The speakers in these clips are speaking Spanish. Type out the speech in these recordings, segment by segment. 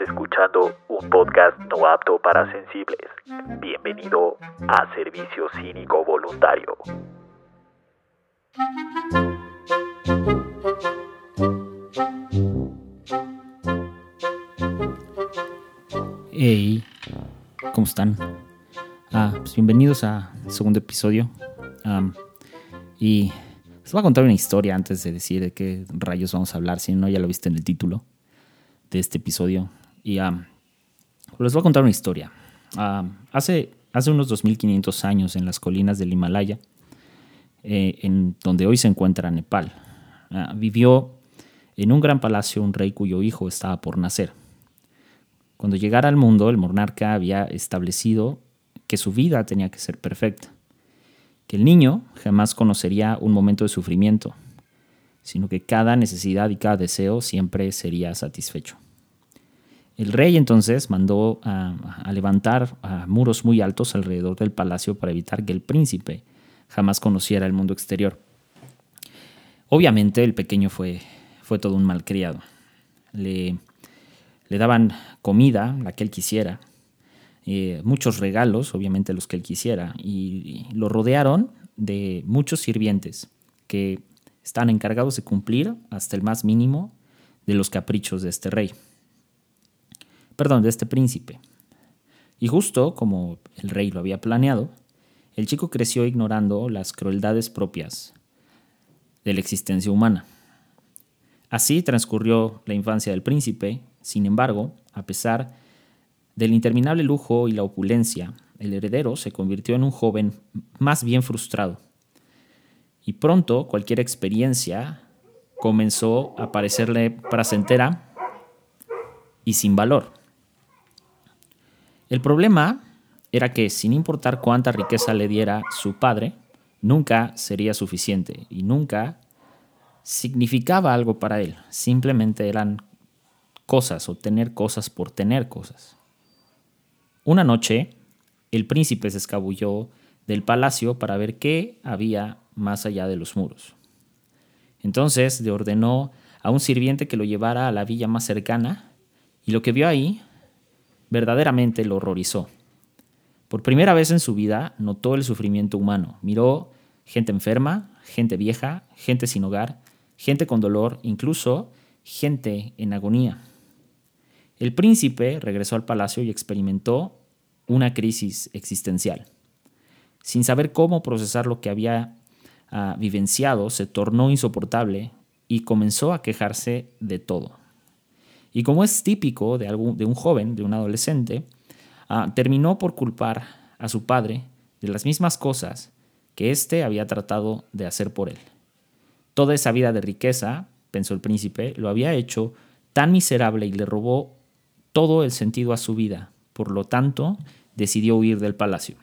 Escuchando un podcast no apto para sensibles. Bienvenido a Servicio Cínico Voluntario. Hey, ¿cómo están? Ah, pues bienvenidos a segundo episodio. y les voy a contar una historia antes de decir de qué rayos vamos a hablar, si no ya lo viste en el título de este episodio. Y les voy a contar una historia. hace, hace unos 2500 años en las colinas del Himalaya, eh, en donde hoy se encuentra Nepal, ah, vivió en un gran palacio un rey cuyo hijo estaba por nacer. Cuando llegara al mundo, el monarca había establecido que su vida tenía que ser perfecta, que el niño jamás conocería un momento de sufrimiento, sino que cada necesidad y cada deseo siempre sería satisfecho. El rey entonces mandó a, levantar muros muy altos alrededor del palacio para evitar que el príncipe jamás conociera el mundo exterior. Obviamente el pequeño fue, fue todo un malcriado. Le, le daban comida, la que él quisiera, eh, muchos regalos, obviamente los que él quisiera, y, lo rodearon de muchos sirvientes que están encargados de cumplir hasta el más mínimo de los caprichos de este rey. Perdón, de este príncipe. Y justo como el rey lo había planeado, el chico creció ignorando las crueldades propias de la existencia humana. Así transcurrió la infancia del príncipe, sin embargo, a pesar del interminable lujo y la opulencia, el heredero se convirtió en un joven más bien frustrado. Y pronto cualquier experiencia comenzó a parecerle placentera y sin valor. El problema era que sin importar cuánta riqueza le diera su padre, nunca sería suficiente y nunca significaba algo para él. Simplemente eran cosas o tener cosas por tener cosas. Una noche, el príncipe se escabulló del palacio para ver qué había más allá de los muros. Entonces le ordenó a un sirviente que lo llevara a la villa más cercana y lo que vio ahí verdaderamente lo horrorizó. Por primera vez en su vida notó el sufrimiento humano, miró gente enferma, gente vieja, gente sin hogar, gente con dolor, incluso gente en agonía. El príncipe regresó al palacio y experimentó una crisis existencial. Sin saber cómo procesar lo que había ah, vivenciado, se tornó insoportable y comenzó a quejarse de todo. Y como es típico de, algún, de un joven, de un adolescente, ah, terminó por culpar a su padre de las mismas cosas que éste había tratado de hacer por él. Toda esa vida de riqueza, pensó el príncipe, lo había hecho tan miserable y le robó todo el sentido a su vida. Por lo tanto, decidió huir del palacio.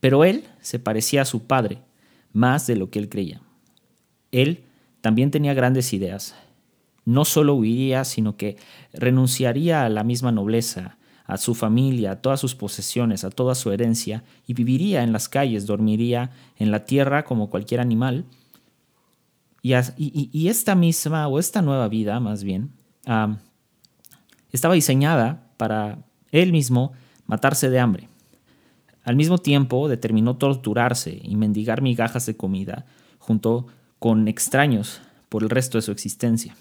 Pero él se parecía a su padre más de lo que él creía. Él también tenía grandes ideas. No solo huiría, sino que renunciaría a la misma nobleza, a su familia, a todas sus posesiones, a toda su herencia, y viviría en las calles, dormiría en la tierra como cualquier animal. Y, esta misma, o esta nueva vida más bien, estaba diseñada para él mismo matarse de hambre. Al mismo tiempo determinó torturarse y mendigar migajas de comida junto con extraños por el resto de su existencia.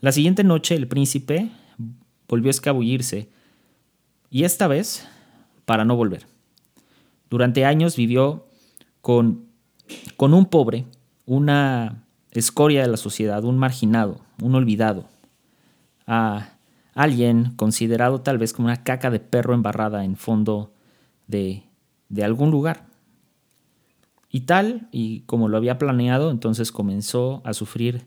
La siguiente noche el príncipe volvió a escabullirse y esta vez para no volver. Durante años vivió con, con un pobre, una escoria de la sociedad, un marginado, un olvidado. Ah, alguien considerado tal vez como una caca de perro embarrada en fondo de, de algún lugar. Y tal, y como lo había planeado, entonces comenzó a sufrir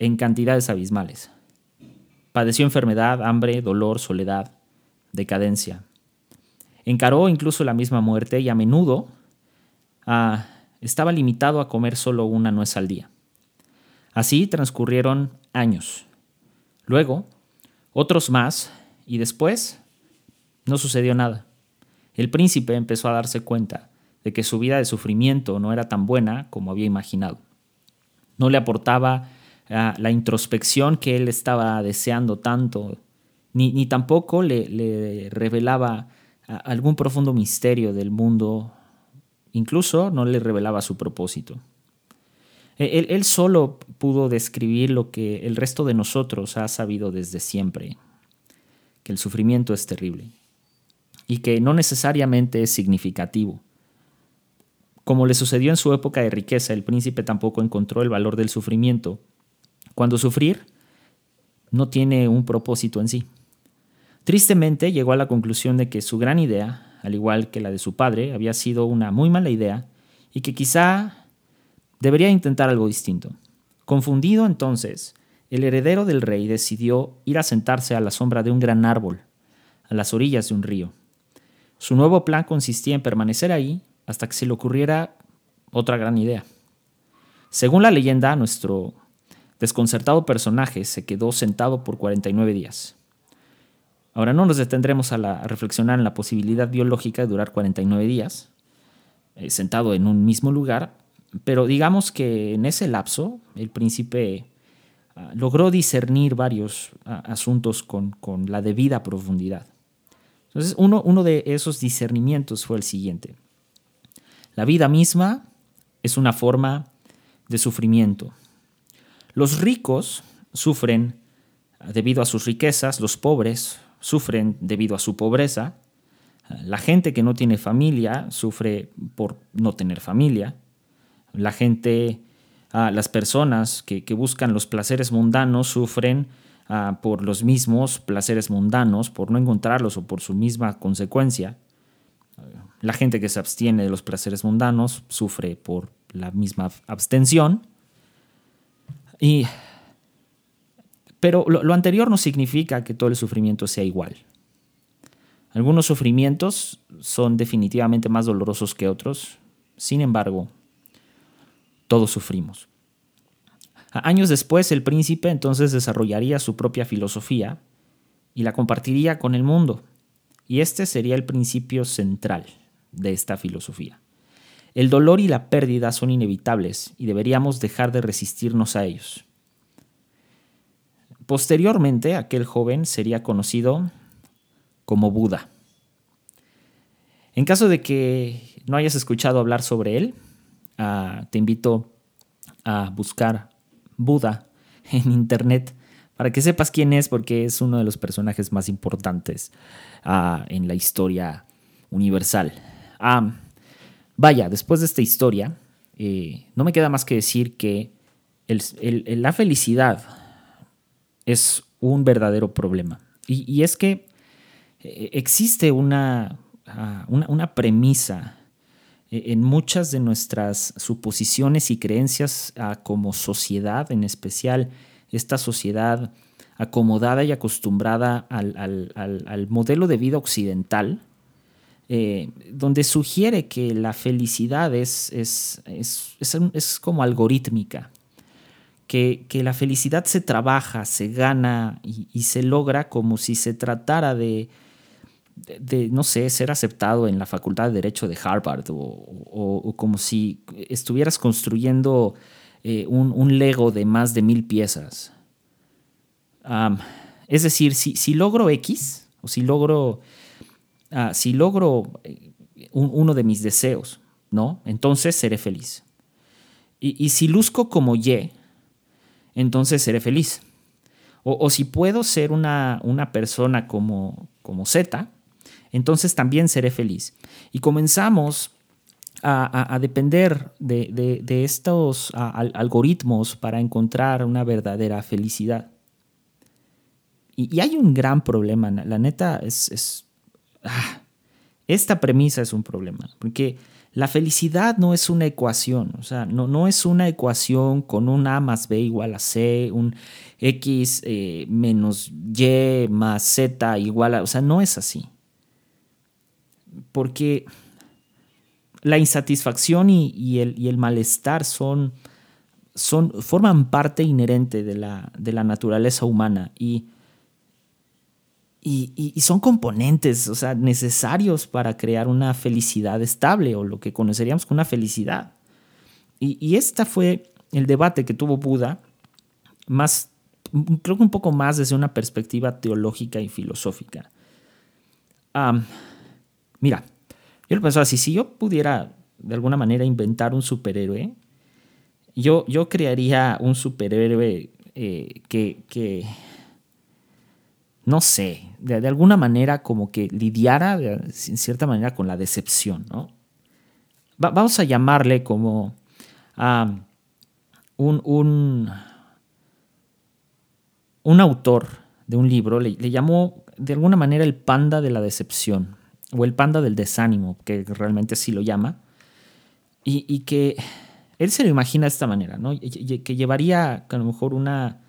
en cantidades abismales. Padeció enfermedad, hambre, dolor, soledad, decadencia. Encaró incluso la misma muerte y a menudo ah, estaba limitado a comer solo una nuez al día. Así transcurrieron años. Luego, otros más, y después no sucedió nada. El príncipe empezó a darse cuenta de que su vida de sufrimiento no era tan buena como había imaginado. No le aportaba la introspección que él estaba deseando tanto, ni, ni tampoco le, le revelaba algún profundo misterio del mundo, incluso no le revelaba su propósito. E, él, él, solo pudo describir lo que el resto de nosotros ha sabido desde siempre, que el sufrimiento es terrible y que no necesariamente es significativo. Como le sucedió en su época de riqueza, el príncipe tampoco encontró el valor del sufrimiento, cuando sufrir no tiene un propósito en sí. Tristemente llegó a la conclusión de que su gran idea, al igual que la de su padre, había sido una muy mala idea y que quizá debería intentar algo distinto. Confundido entonces, el heredero del rey decidió ir a sentarse a la sombra de un gran árbol, a las orillas de un río. Su nuevo plan consistía en permanecer ahí hasta que se le ocurriera otra gran idea. Según la leyenda, nuestro desconcertado personaje se quedó sentado por 49 días. Ahora no nos detendremos a, reflexionar en la posibilidad biológica de durar 49 días, eh, sentado en un mismo lugar, pero digamos que en ese lapso el príncipe ah, logró discernir varios ah, asuntos con, la debida profundidad. Entonces, uno, uno de esos discernimientos fue el siguiente. La vida misma es una forma de sufrimiento. Los ricos sufren debido a sus riquezas, los pobres sufren debido a su pobreza, la gente que no tiene familia sufre por no tener familia, la gente, ah, las personas que, buscan los placeres mundanos sufren ah, por los mismos placeres mundanos, por no encontrarlos o por su misma consecuencia. La gente que se abstiene de los placeres mundanos sufre por la misma abstención. Y, pero lo, anterior no significa que todo el sufrimiento sea igual. Algunos sufrimientos son definitivamente más dolorosos que otros. Sin embargo, todos sufrimos. Años después, el príncipe entonces desarrollaría su propia filosofía y la compartiría con el mundo. Y este sería el principio central de esta filosofía. El dolor y la pérdida son inevitables y deberíamos dejar de resistirnos a ellos. Posteriormente, aquel joven sería conocido como Buda. En caso de que no hayas escuchado hablar sobre él, ah, te invito a buscar Buda en internet para que sepas quién es, porque es uno de los personajes más importantes ah, en la historia universal. Ah, Vaya, después de esta historia, eh, no me queda más que decir que la felicidad es un verdadero problema. Y, es que eh, existe una, ah, una, premisa eh, en muchas de nuestras suposiciones y creencias ah, como sociedad, en especial esta sociedad acomodada y acostumbrada al modelo de vida occidental, eh, donde sugiere que la felicidad es, es, es, como algorítmica, que, la felicidad se trabaja, se gana y, se logra como si se tratara de, de, no sé, ser aceptado en la Facultad de Derecho de Harvard o, como si estuvieras construyendo eh, un, Lego de más de mil piezas. es decir, si, si logro X o si logro Ah, si logro eh, uno de mis deseos, ¿no? Entonces seré feliz. Y, si luzco como Y, entonces seré feliz. O, si puedo ser una, una persona como, como Z, entonces también seré feliz. Y comenzamos a, depender de, estos algoritmos para encontrar una verdadera felicidad. Y, hay un gran problema, la neta es Ah, esta premisa es un problema, porque la felicidad no es una ecuación, o sea, no, no es una ecuación con un A más B igual a C, un X eh, menos Y más Z igual a, o sea, no es así. Porque la insatisfacción y, el, y el, malestar son, son, forman parte inherente de la, de la naturaleza humana y y, son componentes, o sea, necesarios para crear una felicidad estable o lo que conoceríamos como una felicidad. Y, y este fue el debate que tuvo Buda más, creo que un poco más desde una perspectiva teológica y filosófica. mira, yo lo pensaba así, si yo pudiera de alguna manera inventar un superhéroe, yo, yo crearía un superhéroe eh, que, no sé, de, alguna manera como que lidiara en cierta manera con la decepción, ¿no? vamos a llamarle como un, un, un, autor de un libro, le, llamó de alguna manera el panda de la decepción o el panda del desánimo, que realmente así lo llama, y, que él se lo imagina de esta manera, ¿no? que llevaría a lo mejor una,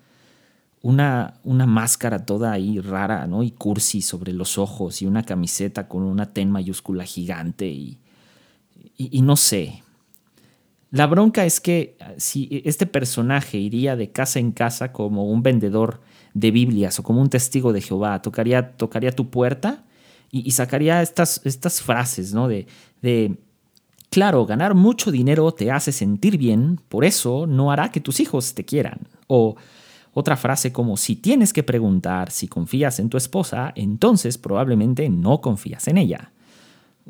una, una máscara toda ahí rara, ¿no? Y cursi sobre los ojos y una camiseta con una T mayúscula gigante y, y, no sé. La bronca es que si este personaje iría de casa en casa como un vendedor de Biblias o como un testigo de Jehová, tocaría, tocaría tu puerta y, sacaría estas, estas frases, ¿no? De, de, claro, ganar mucho dinero te hace sentir bien, por eso no hará que tus hijos te quieran. O otra frase como, si tienes que preguntar si confías en tu esposa, entonces probablemente no confías en ella.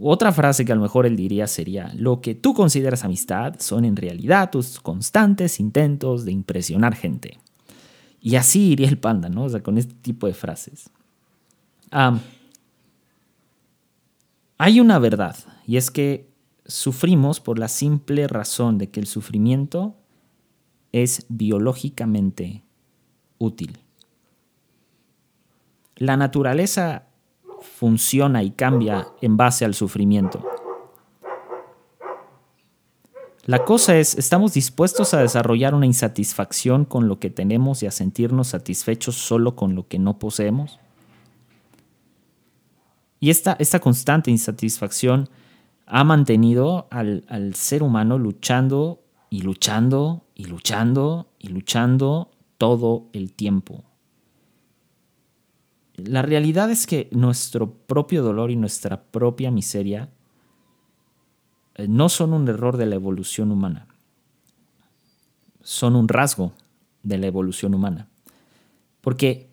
Otra frase que a lo mejor él diría sería, lo que tú consideras amistad son en realidad tus constantes intentos de impresionar gente. Y así iría el panda, ¿no? O sea, con este tipo de frases. Hay una verdad, y es que sufrimos por la simple razón de que el sufrimiento es biológicamente útil. La naturaleza funciona y cambia en base al sufrimiento. La cosa es, ¿estamos dispuestos a desarrollar una insatisfacción con lo que tenemos y a sentirnos satisfechos solo con lo que no poseemos? Y esta, esta constante insatisfacción ha mantenido al, ser humano luchando y luchando y luchando y luchando todo el tiempo. La realidad es que nuestro propio dolor y nuestra propia miseria eh, no son un error de la evolución humana, son un rasgo de la evolución humana. Porque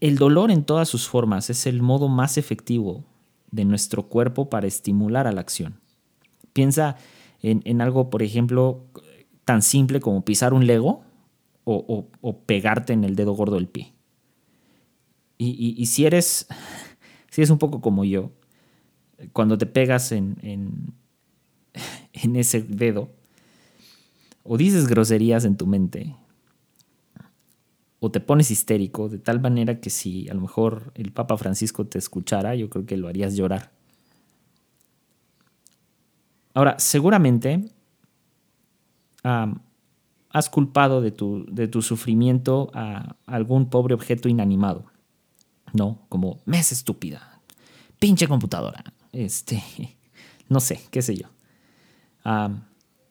el dolor en todas sus formas es el modo más efectivo de nuestro cuerpo para estimular a la acción. Piensa en, algo, por ejemplo, tan simple como pisar un lego o, pegarte en el dedo gordo del pie. Y, si eres si eres un poco como yo, cuando te pegas en, en, en ese dedo, o dices groserías en tu mente, o te pones histérico de tal manera que si a lo mejor el Papa Francisco te escuchara, yo creo que lo harías llorar. Ahora, seguramente has culpado de tu, de tu sufrimiento a algún pobre objeto inanimado, ¿no? Como mes estúpida, pinche computadora, este, no sé, qué sé yo.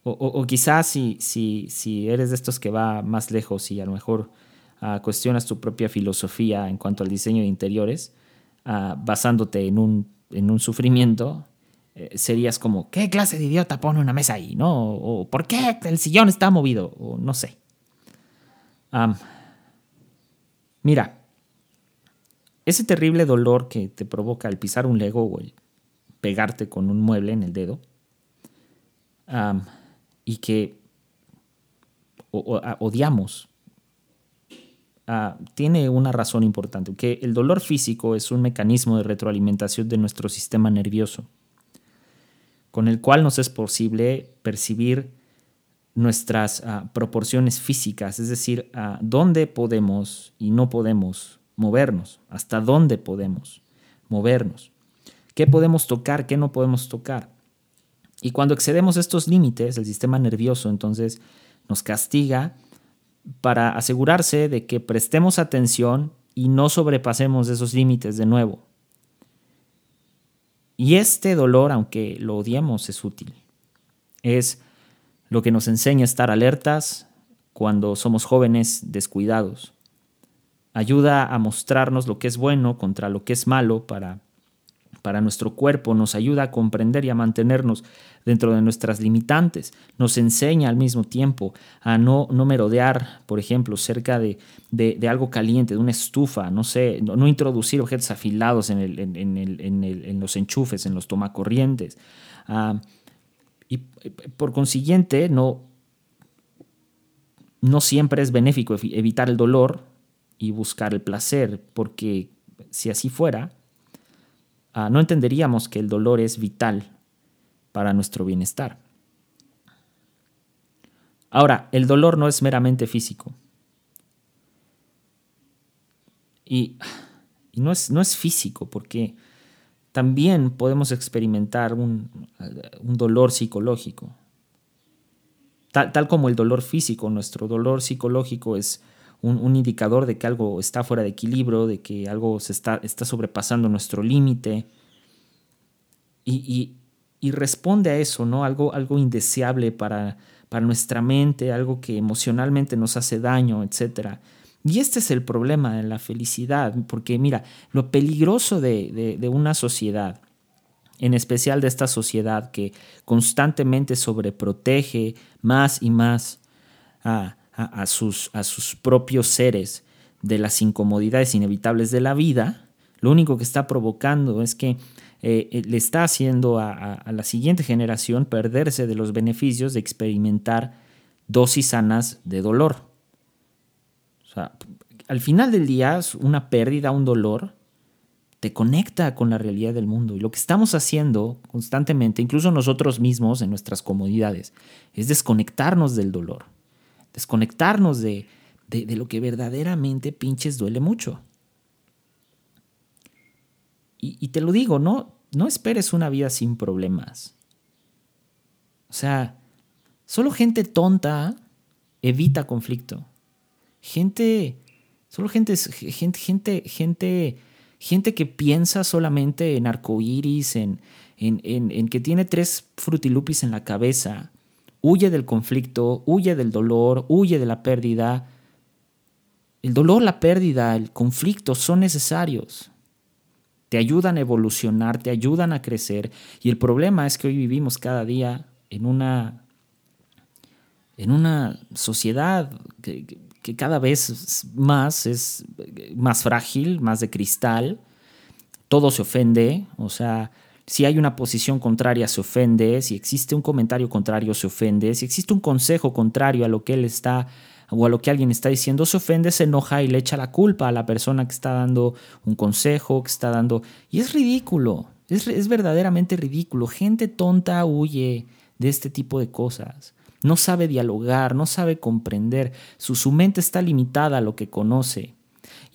o, quizás si, si, si eres de estos que va más lejos y a lo mejor cuestionas tu propia filosofía en cuanto al diseño de interiores, basándote en un, en un sufrimiento, eh, serías como, ¿qué clase de idiota pone una mesa ahí? ¿No? O ¿por qué el sillón está movido? O no sé. mira, ese terrible dolor que te provoca el pisar un lego o el pegarte con un mueble en el dedo, y que odiamos Ah, tiene una razón importante, que el dolor físico es un mecanismo de retroalimentación de nuestro sistema nervioso, con el cual nos es posible percibir nuestras ah, proporciones físicas, es decir, a dónde podemos y no podemos movernos, hasta dónde podemos movernos, qué podemos tocar, qué no podemos tocar. Y cuando excedemos estos límites, el sistema nervioso entonces nos castiga para asegurarse de que prestemos atención y no sobrepasemos esos límites de nuevo. Y este dolor, aunque lo odiemos, es útil. Es lo que nos enseña a estar alertas cuando somos jóvenes descuidados. Ayuda a mostrarnos lo que es bueno contra lo que es malo para para nuestro cuerpo, nos ayuda a comprender y a mantenernos dentro de nuestras limitantes, nos enseña al mismo tiempo a no, no merodear, por ejemplo, cerca de, algo caliente, de una estufa, no sé, no, introducir objetos afilados en, en, los enchufes, en los tomacorrientes. Ah, y por consiguiente, no, no siempre es benéfico evitar el dolor y buscar el placer, porque si así fuera, ah, no entenderíamos que el dolor es vital para nuestro bienestar. Ahora, el dolor no es meramente físico. Y, no, es, no, es, físico, porque también podemos experimentar un, un dolor psicológico. Tal, tal, como el dolor físico, nuestro dolor psicológico es un, indicador de que algo está fuera de equilibrio, de que algo se está, está sobrepasando nuestro límite. Y, responde a eso, ¿no? Algo, algo indeseable para, para nuestra mente, algo que emocionalmente nos hace daño, etc. Y este es el problema de la felicidad, porque mira, lo peligroso de, una sociedad, en especial de esta sociedad que constantemente sobreprotege más y más a, a, sus, a sus propios seres de las incomodidades inevitables de la vida, lo único que está provocando es que eh, eh, le está haciendo a, la siguiente generación perderse de los beneficios de experimentar dosis sanas de dolor. O sea, al final del día, una pérdida, un dolor, te conecta con la realidad del mundo. Y lo que estamos haciendo constantemente, incluso nosotros mismos en nuestras comodidades, es desconectarnos del dolor desconectarnos de, lo que verdaderamente pinches duele mucho. Y, te lo digo, no, no esperes una vida sin problemas. O sea, solo gente tonta evita conflicto. Gente, solo gente, gente, gente, gente, gente que piensa solamente en arcoíris, en, en, en que tiene tres frutilupis en la cabeza Huye del conflicto, huye del dolor, huye de la pérdida. El dolor, la pérdida, el conflicto son necesarios. Te ayudan a evolucionar, te ayudan a crecer. Y el problema es que hoy vivimos cada día en una, en una sociedad que, que cada vez más es más frágil, más de cristal. Todo se ofende, o sea, si hay una posición contraria, se ofende. Si existe un comentario contrario, se ofende. Si existe un consejo contrario a lo que él está o a lo que alguien está diciendo, se ofende, se enoja y le echa la culpa a la persona que está dando un consejo, que está dando... Y es ridículo, es, verdaderamente ridículo. Gente tonta huye de este tipo de cosas. No sabe dialogar, no sabe comprender. Su mente está limitada a lo que conoce.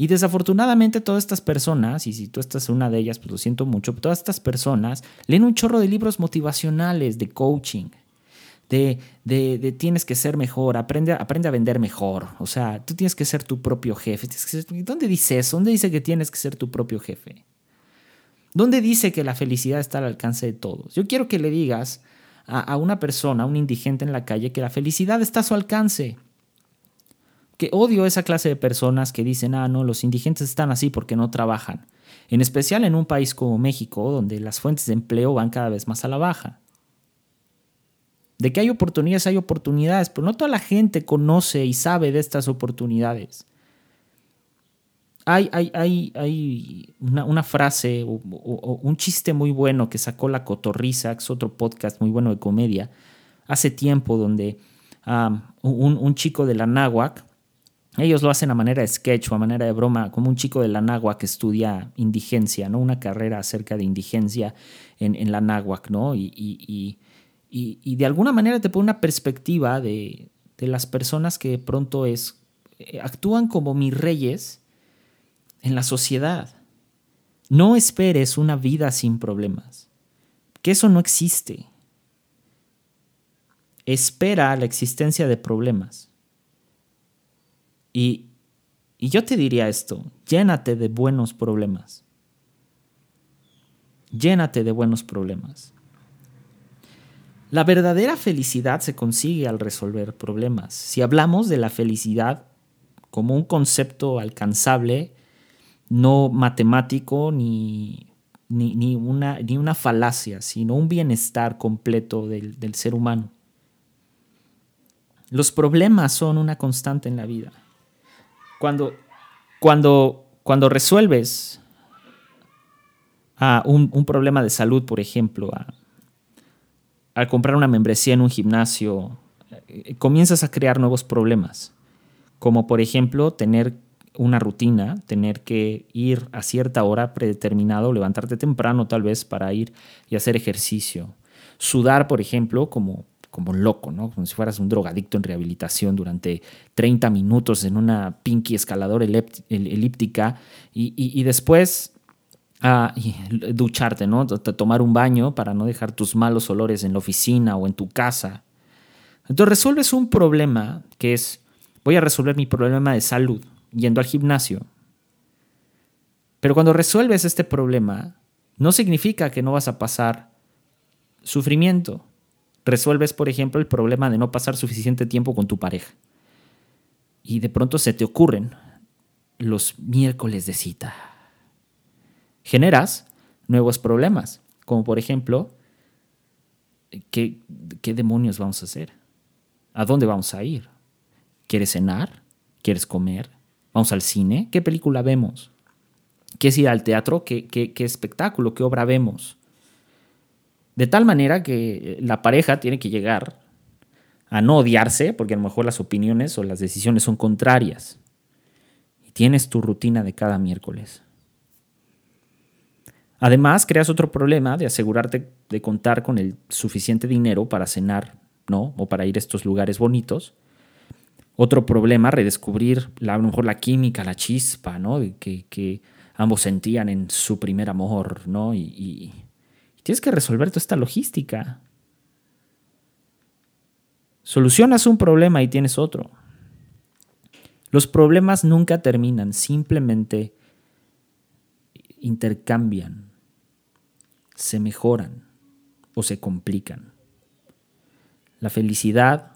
Y desafortunadamente todas estas personas, y si tú estás una de ellas, pues lo siento mucho, todas estas personas leen un chorro de libros motivacionales, de coaching, de, de, tienes que ser mejor, aprende, aprende a vender mejor. O sea, tú tienes que ser tu propio jefe. ¿Dónde dice eso? ¿Dónde dice que tienes que ser tu propio jefe? ¿Dónde dice que la felicidad está al alcance de todos? Yo quiero que le digas a, a una persona, a un indigente en la calle, que la felicidad está a su alcance que odio esa clase de personas que dicen, ah, no, los indigentes están así porque no trabajan. En especial en un país como México, donde las fuentes de empleo van cada vez más a la baja. De que hay oportunidades, hay oportunidades, pero no toda la gente conoce y sabe de estas oportunidades. Hay, hay, hay, hay una, frase o, un chiste muy bueno que sacó La Cotorriza, que es otro podcast muy bueno de comedia, hace tiempo, donde ah, un, un, chico de la náhuac ellos lo hacen a manera de sketch o a manera de broma, como un chico de la náhuac que estudia indigencia, ¿no? Una carrera acerca de indigencia en, la náhuac, ¿no? Y, de alguna manera te pone una perspectiva de, las personas que de pronto es, eh, actúan como mis reyes en la sociedad. No esperes una vida sin problemas, que eso no existe. Espera la existencia de problemas y, yo te diría esto, llénate de buenos problemas. Llénate de buenos problemas. La verdadera felicidad se consigue al resolver problemas. Si hablamos de la felicidad como un concepto alcanzable, no matemático ni, ni, una, ni una falacia, sino un bienestar completo del, del ser humano. Los problemas son una constante en la vida. Cuando, cuando, cuando resuelves un, un, problema de salud, por ejemplo, al comprar una membresía en un gimnasio, eh, comienzas a crear nuevos problemas, como por ejemplo tener una rutina, tener que ir a cierta hora predeterminado, levantarte temprano tal vez para ir y hacer ejercicio. Sudar, por ejemplo, como, como loco, ¿no? Como si fueras un drogadicto en rehabilitación durante 30 minutos en una pinky escaladora elíptica y, después ah, ducharte, ¿no? Tomar un baño para no dejar tus malos olores en la oficina o en tu casa. Entonces resuelves un problema que es, voy a resolver mi problema de salud yendo al gimnasio. Pero cuando resuelves este problema, no significa que no vas a pasar sufrimiento. Resuelves, por ejemplo, el problema de no pasar suficiente tiempo con tu pareja. Y de pronto se te ocurren los miércoles de cita. Generas nuevos problemas, como por ejemplo, ¿qué, qué demonios vamos a hacer? ¿A dónde vamos a ir? ¿Quieres cenar? ¿Quieres comer? ¿Vamos al cine? ¿Qué película vemos? ¿Qué ir al teatro? ¿Qué, qué, qué espectáculo? ¿Qué obra vemos? De tal manera que la pareja tiene que llegar a no odiarse, porque a lo mejor las opiniones o las decisiones son contrarias. Y tienes tu rutina de cada miércoles. Además, creas otro problema de asegurarte de contar con el suficiente dinero para cenar, ¿no? O para ir a estos lugares bonitos otro problema, redescubrir la, a lo mejor la química, la chispa, ¿no? Que, que ambos sentían en su primer amor, ¿no? Y, tienes que resolver toda esta logística. Solucionas un problema y tienes otro. Los problemas nunca terminan, simplemente intercambian, se mejoran o se complican. La felicidad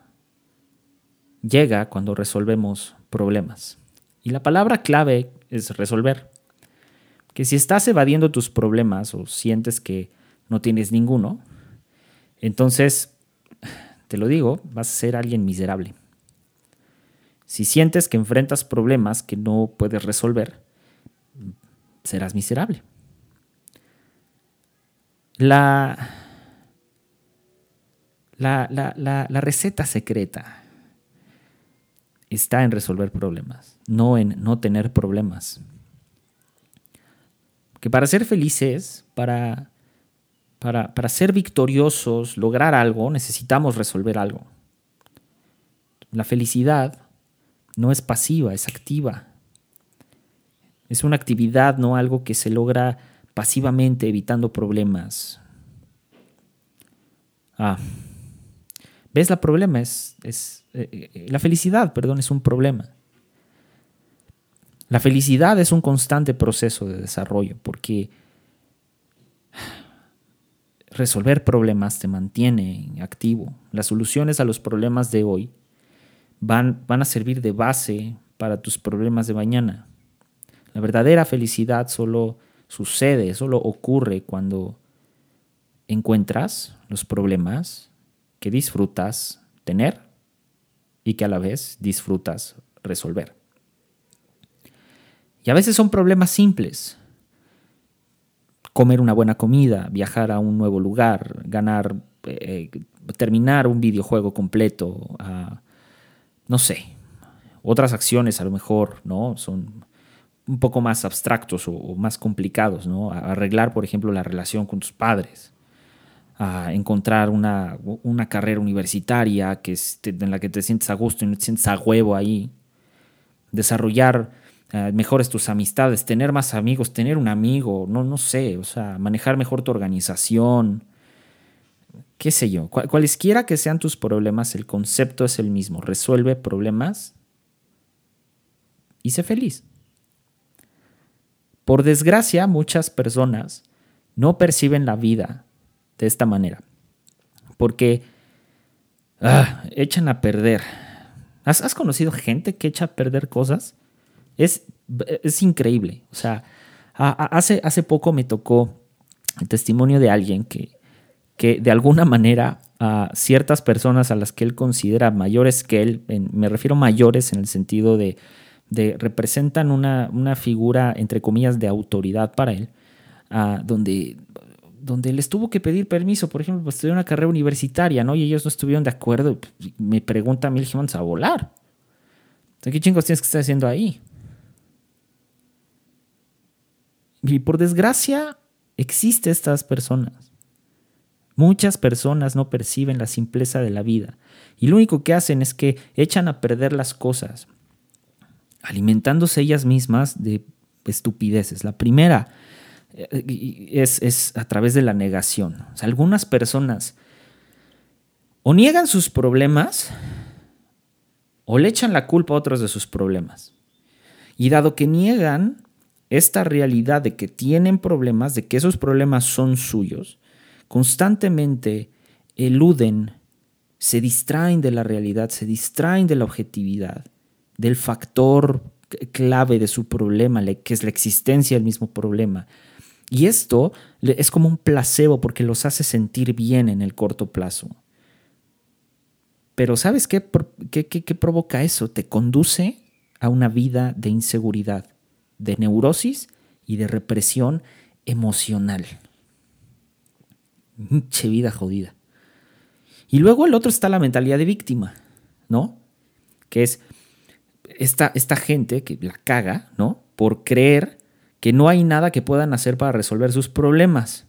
llega cuando resolvemos problemas. Y la palabra clave es resolver. Que si estás evadiendo tus problemas o sientes que no tienes ninguno, entonces, te lo digo, vas a ser alguien miserable. Si sientes que enfrentas problemas que no puedes resolver, serás miserable. La, la, la, la receta secreta está en resolver problemas, no en no tener problemas. Que para ser felices, para, para, ser victoriosos, lograr algo, necesitamos resolver algo. La felicidad no es pasiva, es activa. Es una actividad, no algo que se logra pasivamente evitando problemas. Ah, ¿Ves? La problema es, es eh, eh, la felicidad, perdón, es un problema. La felicidad es un constante proceso de desarrollo porque resolver problemas te mantiene activo. Las soluciones a los problemas de hoy van, van a servir de base para tus problemas de mañana. La verdadera felicidad solo sucede, solo ocurre cuando encuentras los problemas que disfrutas tener y que a la vez disfrutas resolver. Y a veces son problemas simples. Comer una buena comida, viajar a un nuevo lugar, ganar, eh, terminar un videojuego completo, no sé, otras acciones a lo mejor, ¿no? Son un poco más abstractos o, más complicados, ¿no? Arreglar, por ejemplo, la relación con tus padres, a encontrar una, carrera universitaria que en la que te sientes a gusto y no te sientes a huevo ahí, desarrollar eh, mejores tus amistades, tener más amigos, tener un amigo, no, no sé, o sea, manejar mejor tu organización, qué sé yo, cualesquiera que sean tus problemas, el concepto es el mismo, resuelve problemas y sé feliz. Por desgracia, muchas personas no perciben la vida de esta manera. Porque ah, echan a perder. ¿Has, conocido gente que echa a perder cosas? Es, es increíble. O sea, hace, hace poco me tocó el testimonio de alguien que, que de alguna manera a ciertas personas a las que él considera mayores que él, me refiero mayores en el sentido de, de representan una, una, figura, entre comillas, de autoridad para él, donde, donde les tuvo que pedir permiso, por ejemplo, para estudiar una carrera universitaria, ¿no? Y ellos no estuvieron de acuerdo. Me pregunta a mí, a volar. ¿Qué chingos tienes que estar haciendo ahí? Y por desgracia, existe estas personas. Muchas personas no perciben la simpleza de la vida y lo único que hacen es que echan a perder las cosas, alimentándose ellas mismas de estupideces. La primera eh, es, a través de la negación. algunas personas o niegan sus problemas o le echan la culpa a otros de sus problemas. Y dado que niegan esta realidad de que tienen problemas, de que esos problemas son suyos, constantemente eluden, se distraen de la realidad, se distraen de la objetividad, del factor clave de su problema, que es la existencia del mismo problema. Y esto es como un placebo porque los hace sentir bien en el corto plazo. Pero ¿sabes qué, qué, provoca eso? Te conduce a una vida de inseguridad, de neurosis y de represión emocional. Che vida jodida. Y luego el otro está la mentalidad de víctima, ¿no? Que es esta, esta gente que la caga, ¿no? Por creer que no hay nada que puedan hacer para resolver sus problemas.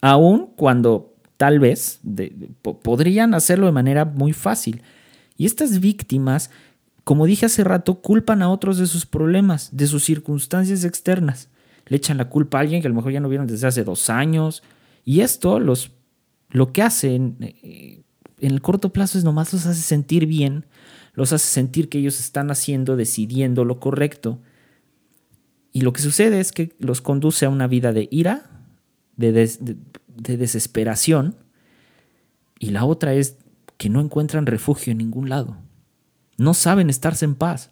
Aun cuando tal vez podrían hacerlo de manera muy fácil. Y estas víctimas, como dije hace rato, culpan a otros de sus problemas, de sus circunstancias externas. Le echan la culpa a alguien que a lo mejor ya no vieron desde hace dos años, y esto los, lo que hace eh, en, el corto plazo es nomás los hace sentir bien, los hace sentir que ellos están haciendo, decidiendo lo correcto. Y lo que sucede es que los conduce a una vida de ira, de desesperación, y la otra es que no encuentran refugio en ningún lado. No saben estarse en paz,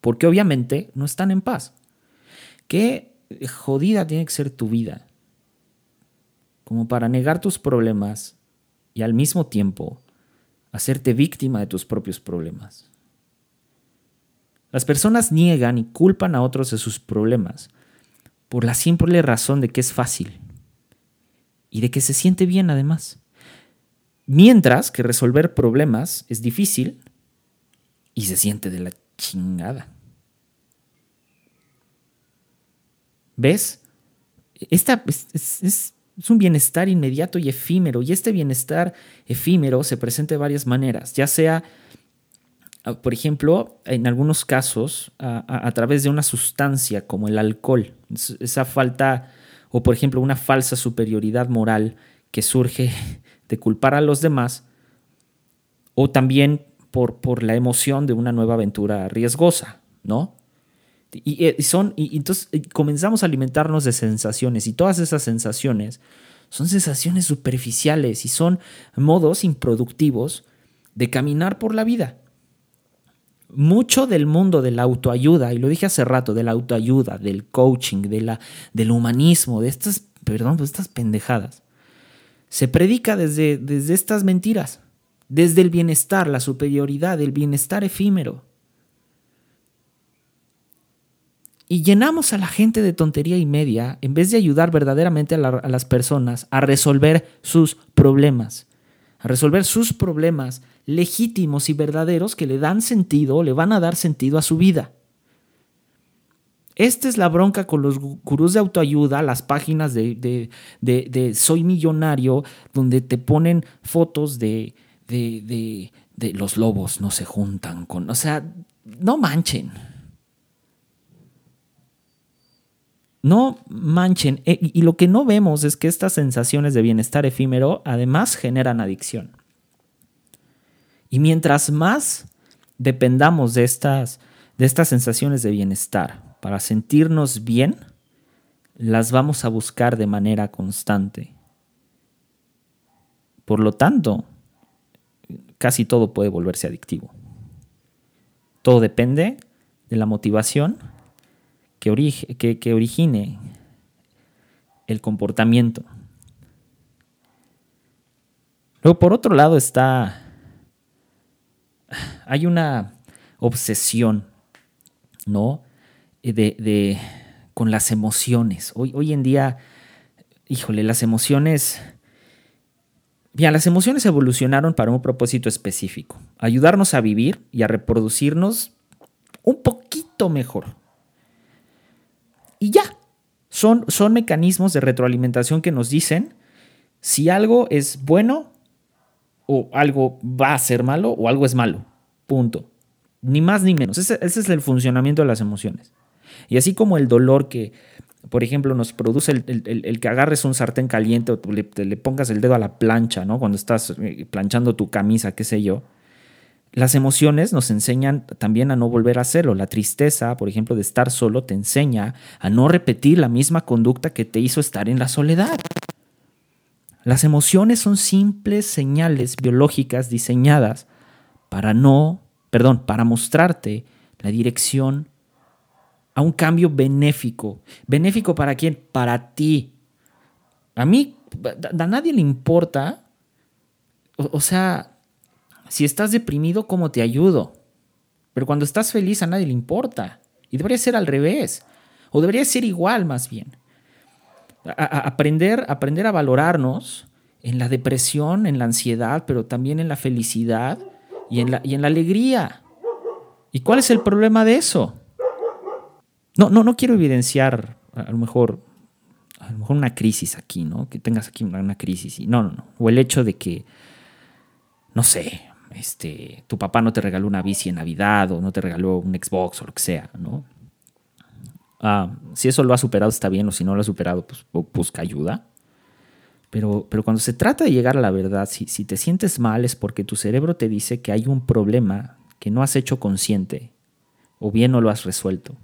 porque obviamente no están en paz. Qué jodida tiene que ser tu vida como para negar tus problemas y al mismo tiempo hacerte víctima de tus propios problemas. Las personas niegan y culpan a otros de sus problemas por la simple razón de que es fácil y de que se siente bien además. Mientras que resolver problemas es difícil y se siente de la chingada. ¿Ves? Esta es, es un bienestar inmediato y efímero, y este bienestar efímero se presenta de varias maneras, ya sea, ah, por ejemplo, en algunos casos, a, través de una sustancia como el alcohol, esa falta, o por ejemplo, una falsa superioridad moral que surge de culpar a los demás, o también por, por la emoción de una nueva aventura riesgosa, ¿no? Y, son, y, entonces comenzamos a alimentarnos de sensaciones y todas esas sensaciones son sensaciones superficiales y son modos improductivos de caminar por la vida. Mucho del mundo de la autoayuda, y lo dije hace rato, de la autoayuda, del coaching, de la, del humanismo, de estas, perdón, de estas pendejadas, se predica desde, desde estas mentiras, desde el bienestar, la superioridad, el bienestar efímero. y llenamos a la gente de tontería y media en vez de ayudar verdaderamente a, las personas a resolver sus problemas, a resolver sus problemas legítimos y verdaderos que le dan sentido, le van a dar sentido a su vida. Esta es la bronca con los gurús de autoayuda, las páginas de, de, Soy Millonario, donde te ponen fotos de, de, los lobos no se juntan con... O sea, no manchen. No manchen. Eh, y lo que no vemos es que estas sensaciones de bienestar efímero además generan adicción. Y mientras más dependamos de estas, de estas sensaciones de bienestar para sentirnos bien, las vamos a buscar de manera constante. Por lo tanto, casi todo puede volverse adictivo. Todo depende de la motivación que, origine el comportamiento. Luego, por otro lado, está. Hay una obsesión, ¿no? De, con las emociones. Hoy, hoy en día, híjole, las emociones. Bien, las emociones evolucionaron para un propósito específico: ayudarnos a vivir y a reproducirnos un poquito mejor. Y ya, son, son mecanismos de retroalimentación que nos dicen si algo es bueno o algo va a ser malo o algo es malo. Punto. Ni más ni menos. Ese, es el funcionamiento de las emociones. Y así como el dolor que, por ejemplo, nos produce el, que agarres un sartén caliente o le, le, pongas el dedo a la plancha, ¿no? Cuando estás eh, planchando tu camisa, qué sé yo. Las emociones nos enseñan también a no volver a hacerlo. La tristeza, por ejemplo, de estar solo, te enseña a no repetir la misma conducta que te hizo estar en la soledad. Las emociones son simples señales biológicas diseñadas para no, perdón, para mostrarte la dirección a un cambio benéfico. ¿Benéfico para quién? Para ti. A mí, a nadie le importa. o sea, si estás deprimido, ¿cómo te ayudo? Pero cuando estás feliz a nadie le importa. Y debería ser al revés. O debería ser igual más bien. aprender, aprender a valorarnos en la depresión, en la ansiedad, pero también en la felicidad y en la, y en la alegría. ¿Y cuál es el problema de eso? No, no, no quiero evidenciar a lo mejor a lo mejor una crisis aquí, ¿no? Que tengas aquí una crisis. No, no, no. O el hecho de que, no sé, este, tu papá no te regaló una bici en Navidad o no te regaló un Xbox o lo que sea, ¿no? Ah, si eso lo ha superado está bien o si no lo ha superado, pues busca ayuda. Pero, pero cuando se trata de llegar a la verdad, si te sientes mal es porque tu cerebro te dice que hay un problema que no has hecho consciente o bien no lo has resuelto.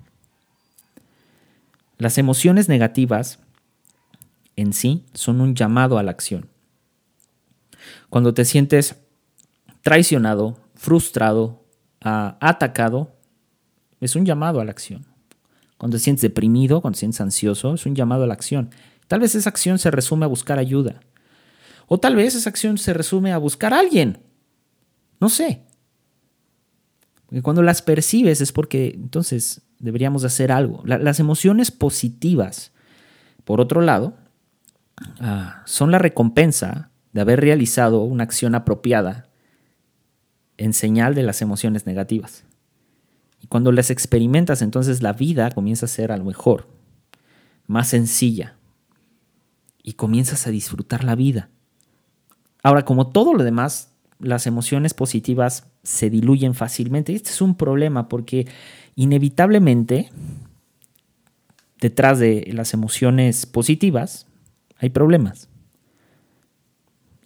Las emociones negativas en sí son un llamado a la acción. Cuando te sientes traicionado, frustrado, ah, atacado, es un llamado a la acción. Cuando te sientes deprimido, cuando te sientes ansioso, es un llamado a la acción. Tal vez esa acción se resume a buscar ayuda. O tal vez esa acción se resume a buscar a alguien. No sé. Porque cuando las percibes es porque entonces deberíamos hacer algo. las emociones positivas, por otro lado, ah, son la recompensa de haber realizado una acción apropiada en señal de las emociones negativas. Y cuando las experimentas, entonces la vida comienza a ser a lo mejor más sencilla y comienzas a disfrutar la vida. Ahora, como todo lo demás, las emociones positivas se diluyen fácilmente. Este es un problema porque inevitablemente detrás de las emociones positivas hay problemas.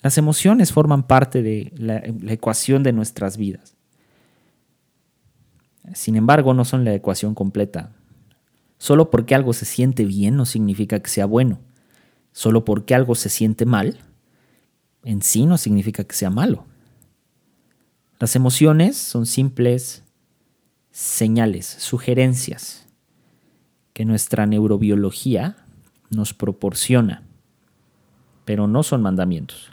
Las emociones forman parte de la, ecuación de nuestras vidas. Sin embargo, no son la ecuación completa. Solo porque algo se siente bien no significa que sea bueno. Solo porque algo se siente mal, en sí no significa que sea malo. Las emociones son simples señales, sugerencias que nuestra neurobiología nos proporciona, pero no son mandamientos.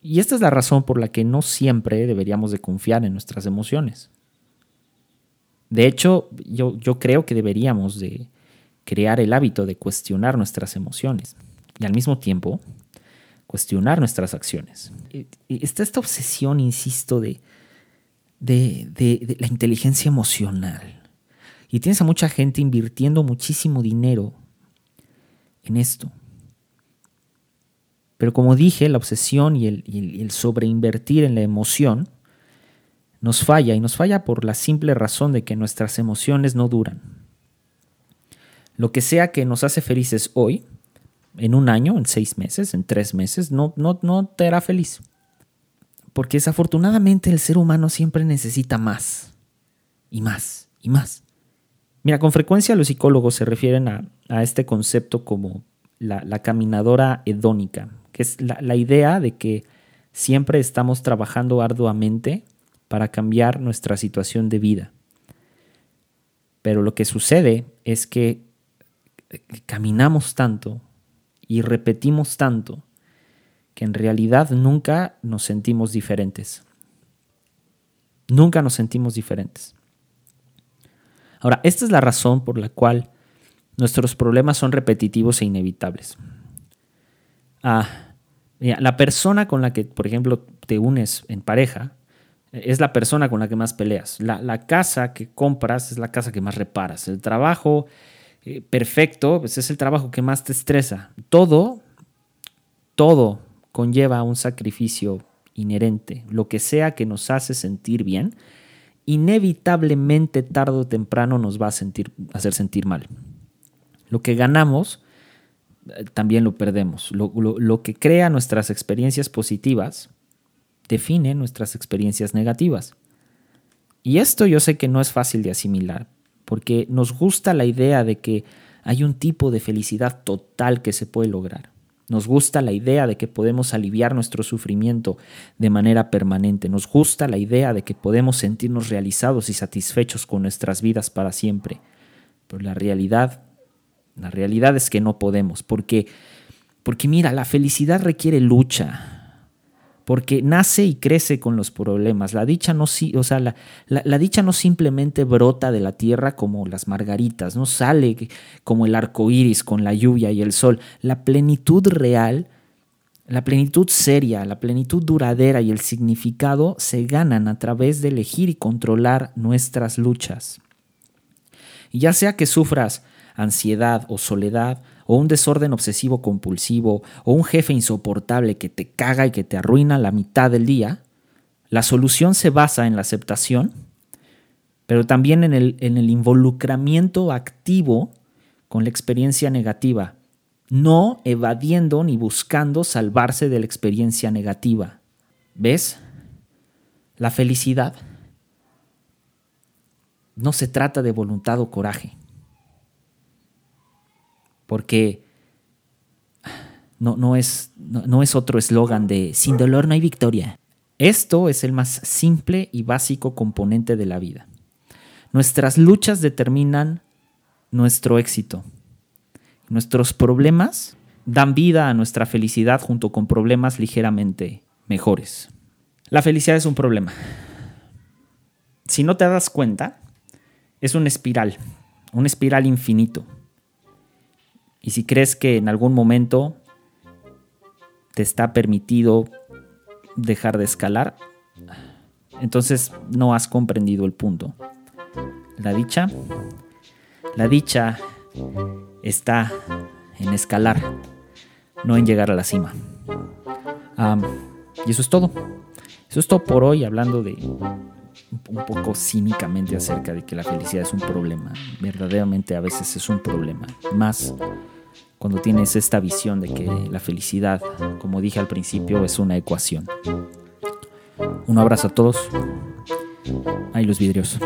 Y esta es la razón por la que no siempre deberíamos de confiar en nuestras emociones. De hecho, yo, yo creo que deberíamos de crear el hábito de cuestionar nuestras emociones y al mismo tiempo cuestionar nuestras acciones. Está esta obsesión, insisto, de, de, de, la inteligencia emocional. Y tienes a mucha gente invirtiendo muchísimo dinero en esto. Pero como dije, la obsesión y el, sobreinvertir en la emoción nos falla y nos falla por la simple razón de que nuestras emociones no duran. Lo que sea que nos hace felices hoy, en un año, en seis meses, en tres meses, no, no, no te hará feliz. Porque desafortunadamente el ser humano siempre necesita más y más y más. Mira, con frecuencia los psicólogos se refieren a, este concepto como la caminadora hedónica, que es la, idea de que siempre estamos trabajando arduamente para cambiar nuestra situación de vida. Pero lo que sucede es que caminamos tanto y repetimos tanto que en realidad nunca nos sentimos diferentes. Nunca nos sentimos diferentes. Ahora, esta es la razón por la cual nuestros problemas son repetitivos e inevitables. Ah, la persona con la que, por ejemplo, te unes en pareja es la persona con la que más peleas. La, casa que compras es la casa que más reparas. El trabajo eh, perfecto pues es el trabajo que más te estresa. Todo, todo conlleva un sacrificio inherente. Lo que sea que nos hace sentir bien, inevitablemente tarde o temprano nos va a sentir, hacer sentir mal. Lo que ganamos eh, también lo perdemos. Lo, que crea nuestras experiencias positivas define nuestras experiencias negativas. Y esto yo sé que no es fácil de asimilar, porque nos gusta la idea de que hay un tipo de felicidad total que se puede lograr. Nos gusta la idea de que podemos aliviar nuestro sufrimiento de manera permanente. Nos gusta la idea de que podemos sentirnos realizados y satisfechos con nuestras vidas para siempre. Pero la realidad, la realidad es que no podemos, porque porque mira, la felicidad requiere lucha, porque nace y crece con los problemas. La dicha no, o sea, la, dicha no simplemente brota de la tierra como las margaritas, no sale como el arco iris con la lluvia y el sol. La plenitud real, la plenitud seria, la plenitud duradera y el significado se ganan a través de elegir y controlar nuestras luchas. Ya sea que sufras ansiedad o soledad, o un desorden obsesivo compulsivo, o un jefe insoportable que te caga y que te arruina la mitad del día, la solución se basa en la aceptación, pero también en el, en el involucramiento activo con la experiencia negativa, no evadiendo ni buscando salvarse de la experiencia negativa. ¿Ves? La felicidad no se trata de voluntad o coraje porque no, no, es, no, es otro eslogan de sin dolor no hay victoria. Esto es el más simple y básico componente de la vida. Nuestras luchas determinan nuestro éxito. Nuestros problemas dan vida a nuestra felicidad junto con problemas ligeramente mejores. La felicidad es un problema. Si no te das cuenta, es una espiral, un espiral infinito. Y si crees que en algún momento te está permitido dejar de escalar, entonces no has comprendido el punto. La dicha, la dicha está en escalar, no en llegar a la cima. y eso es todo. Eso es todo por hoy, hablando de un poco cínicamente acerca de que la felicidad es un problema. Verdaderamente a veces es un problema. Más cuando tienes esta visión de que la felicidad, como dije al principio, es una ecuación. Un abrazo a todos. Ahí los vidrios.